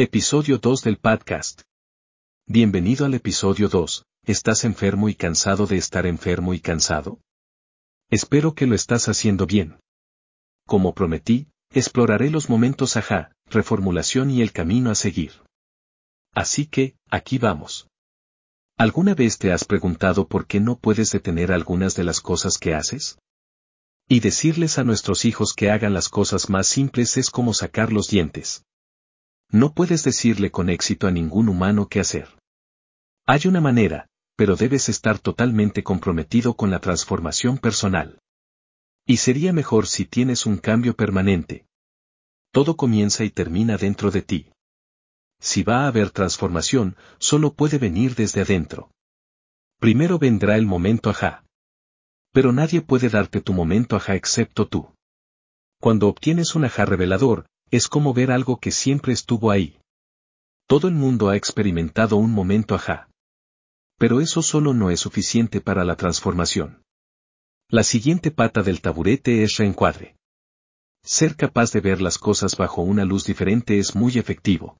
Episodio 2 del podcast. Bienvenido al episodio 2. ¿Estás enfermo y cansado de estar enfermo y cansado? Espero que lo estás haciendo bien. Como prometí, exploraré los momentos ajá, reformulación y el camino a seguir. Así que, aquí vamos. ¿Alguna vez te has preguntado por qué no puedes detener algunas de las cosas que haces? Y decirles a nuestros hijos que hagan las cosas más simples es como sacar los dientes. No puedes decirle con éxito a ningún humano qué hacer. Hay una manera, pero debes estar totalmente comprometido con la transformación personal. Y sería mejor si tienes un cambio permanente. Todo comienza y termina dentro de ti. Si va a haber transformación, solo puede venir desde adentro. Primero vendrá el momento ajá. Pero nadie puede darte tu momento ajá excepto tú. Cuando obtienes un ajá revelador, es como ver algo que siempre estuvo ahí. Todo el mundo ha experimentado un momento ajá. Pero eso solo no es suficiente para la transformación. La siguiente pata del taburete es reencuadre. Ser capaz de ver las cosas bajo una luz diferente es muy efectivo.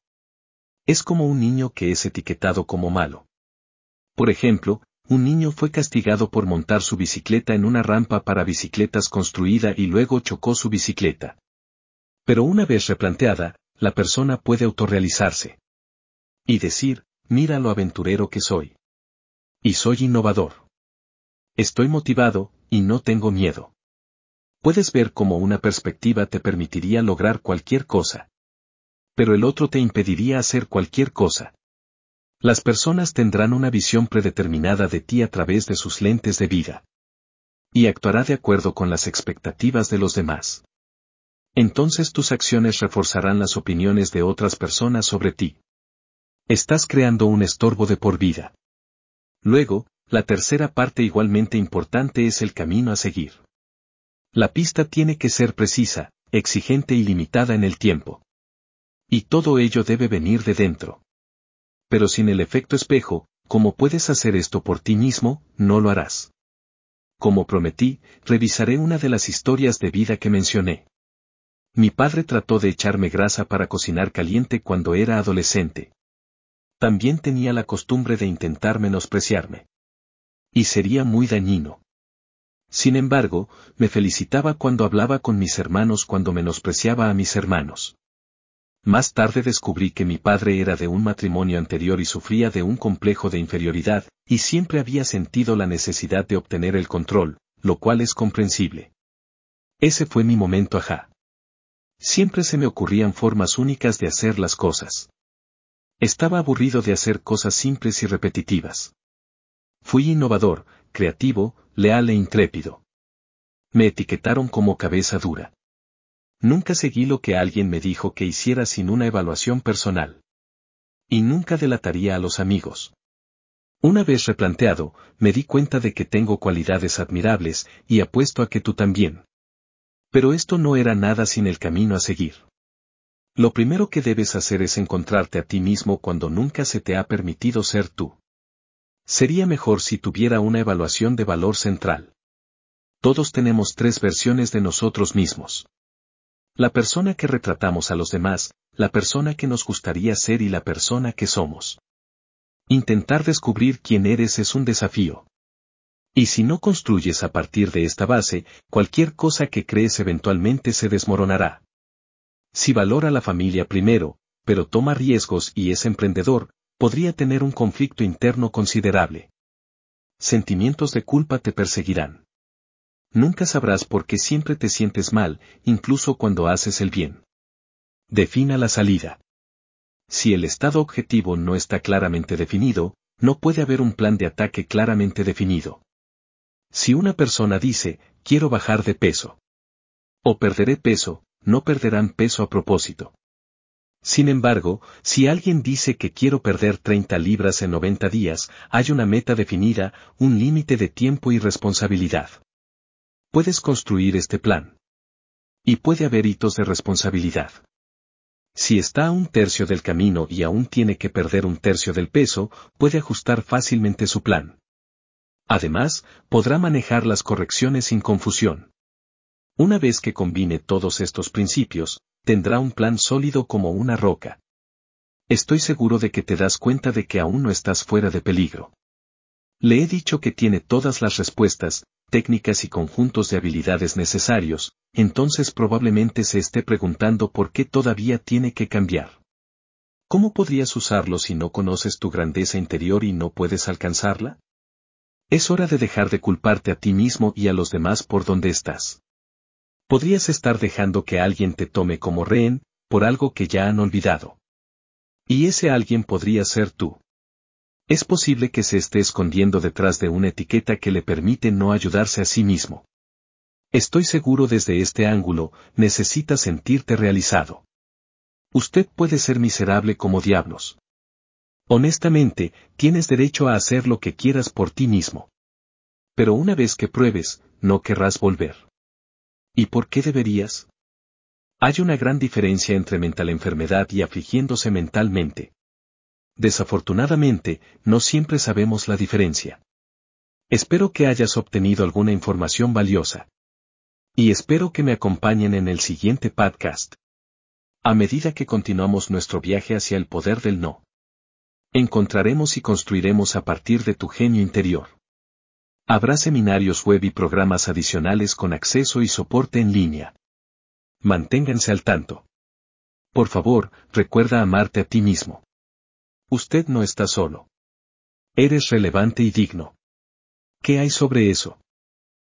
Es como un niño que es etiquetado como malo. Por ejemplo, un niño fue castigado por montar su bicicleta en una rampa para bicicletas construida y luego chocó su bicicleta. Pero una vez replanteada, la persona puede autorrealizarse. Y decir, mira lo aventurero que soy. Y soy innovador. Estoy motivado, y no tengo miedo. Puedes ver cómo una perspectiva te permitiría lograr cualquier cosa. Pero el otro te impediría hacer cualquier cosa. Las personas tendrán una visión predeterminada de ti a través de sus lentes de vida. Y actuará de acuerdo con las expectativas de los demás entonces tus acciones reforzarán las opiniones de otras personas sobre ti. Estás creando un estorbo de por vida. Luego, la tercera parte igualmente importante es el camino a seguir. La pista tiene que ser precisa, exigente y limitada en el tiempo. Y todo ello debe venir de dentro. Pero sin el efecto espejo, como puedes hacer esto por ti mismo, no lo harás. Como prometí, revisaré una de las historias de vida que mencioné. Mi padre trató de echarme grasa para cocinar caliente cuando era adolescente. También tenía la costumbre de intentar menospreciarme. Y sería muy dañino. Sin embargo, me felicitaba cuando hablaba con mis hermanos cuando menospreciaba a mis hermanos. Más tarde descubrí que mi padre era de un matrimonio anterior y sufría de un complejo de inferioridad, y siempre había sentido la necesidad de obtener el control, lo cual es comprensible. Ese fue mi momento ajá. Siempre se me ocurrían formas únicas de hacer las cosas. Estaba aburrido de hacer cosas simples y repetitivas. Fui innovador, creativo, leal e intrépido. Me etiquetaron como cabeza dura. Nunca seguí lo que alguien me dijo que hiciera sin una evaluación personal. Y nunca delataría a los amigos. Una vez replanteado, me di cuenta de que tengo cualidades admirables, y apuesto a que tú también. Pero esto no era nada sin el camino a seguir. Lo primero que debes hacer es encontrarte a ti mismo cuando nunca se te ha permitido ser tú. Sería mejor si tuviera una evaluación de valor central. Todos tenemos tres versiones de nosotros mismos. La persona que retratamos a los demás, la persona que nos gustaría ser y la persona que somos. Intentar descubrir quién eres es un desafío. Y si no construyes a partir de esta base, cualquier cosa que crees eventualmente se desmoronará. Si valora la familia primero, pero toma riesgos y es emprendedor, podría tener un conflicto interno considerable. Sentimientos de culpa te perseguirán. Nunca sabrás por qué siempre te sientes mal, incluso cuando haces el bien. Defina la salida. Si el estado objetivo no está claramente definido, no puede haber un plan de ataque claramente definido. Si una persona dice, quiero bajar de peso. O perderé peso, no perderán peso a propósito. Sin embargo, si alguien dice que quiero perder 30 libras en 90 días, hay una meta definida, un límite de tiempo y responsabilidad. Puedes construir este plan. Y puede haber hitos de responsabilidad. Si está a un tercio del camino y aún tiene que perder un tercio del peso, puede ajustar fácilmente su plan. Además, podrá manejar las correcciones sin confusión. Una vez que combine todos estos principios, tendrá un plan sólido como una roca. Estoy seguro de que te das cuenta de que aún no estás fuera de peligro. Le he dicho que tiene todas las respuestas, técnicas y conjuntos de habilidades necesarios, entonces probablemente se esté preguntando por qué todavía tiene que cambiar. ¿Cómo podrías usarlo si no conoces tu grandeza interior y no puedes alcanzarla? Es hora de dejar de culparte a ti mismo y a los demás por donde estás. Podrías estar dejando que alguien te tome como rehén, por algo que ya han olvidado. Y ese alguien podría ser tú. Es posible que se esté escondiendo detrás de una etiqueta que le permite no ayudarse a sí mismo. Estoy seguro desde este ángulo, necesitas sentirte realizado. Usted puede ser miserable como diablos. Honestamente, tienes derecho a hacer lo que quieras por ti mismo. Pero una vez que pruebes, no querrás volver. ¿Y por qué deberías? Hay una gran diferencia entre mental enfermedad y afligiéndose mentalmente. Desafortunadamente, no siempre sabemos la diferencia. Espero que hayas obtenido alguna información valiosa. Y espero que me acompañen en el siguiente podcast. A medida que continuamos nuestro viaje hacia el poder del no. Encontraremos y construiremos a partir de tu genio interior. Habrá seminarios web y programas adicionales con acceso y soporte en línea. Manténganse al tanto. Por favor, recuerda amarte a ti mismo. Usted no está solo. Eres relevante y digno. ¿Qué hay sobre eso?